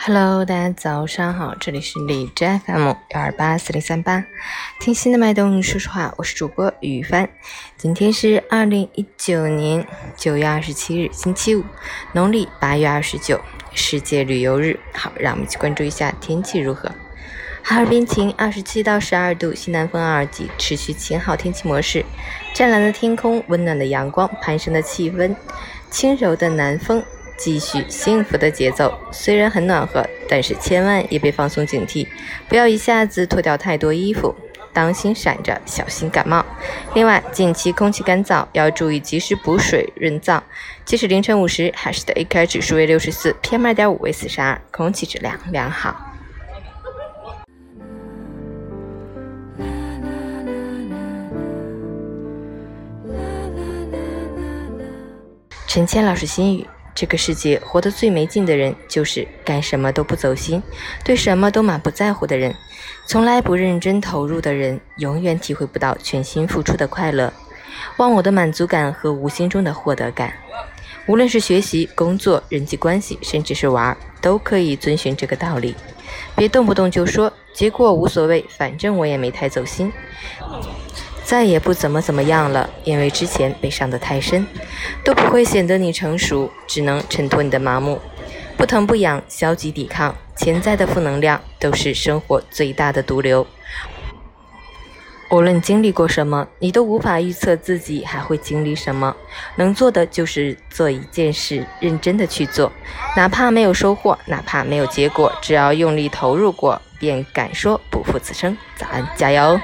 Hello，大家早上好，这里是荔枝 FM 幺二八四零三八，听心的脉动，说实话，我是主播雨帆。今天是二零一九年九月二十七日，星期五，农历八月二十九，世界旅游日。好，让我们一起关注一下天气如何。哈尔滨晴，二十七到十二度，西南风二级，持续晴好天气模式。湛蓝的天空，温暖的阳光，攀升的气温，轻柔的南风。继续幸福的节奏，虽然很暖和，但是千万也别放松警惕，不要一下子脱掉太多衣服，当心闪着，小心感冒。另外，近期空气干燥，要注意及时补水润燥。即使凌晨五时，海市的 AQI 指数为六十四，PM 二点五为四十二，空气质量良好。陈谦老师心语。这个世界活得最没劲的人，就是干什么都不走心，对什么都满不在乎的人。从来不认真投入的人，永远体会不到全心付出的快乐，忘我的满足感和无心中的获得感。无论是学习、工作、人际关系，甚至是玩，都可以遵循这个道理。别动不动就说结果无所谓，反正我也没太走心。再也不怎么怎么样了，因为之前被伤得太深，都不会显得你成熟，只能衬托你的麻木。不疼不痒，消极抵抗，潜在的负能量都是生活最大的毒瘤。无论经历过什么，你都无法预测自己还会经历什么。能做的就是做一件事，认真的去做，哪怕没有收获，哪怕没有结果，只要用力投入过，便敢说不负此生。早安，加油！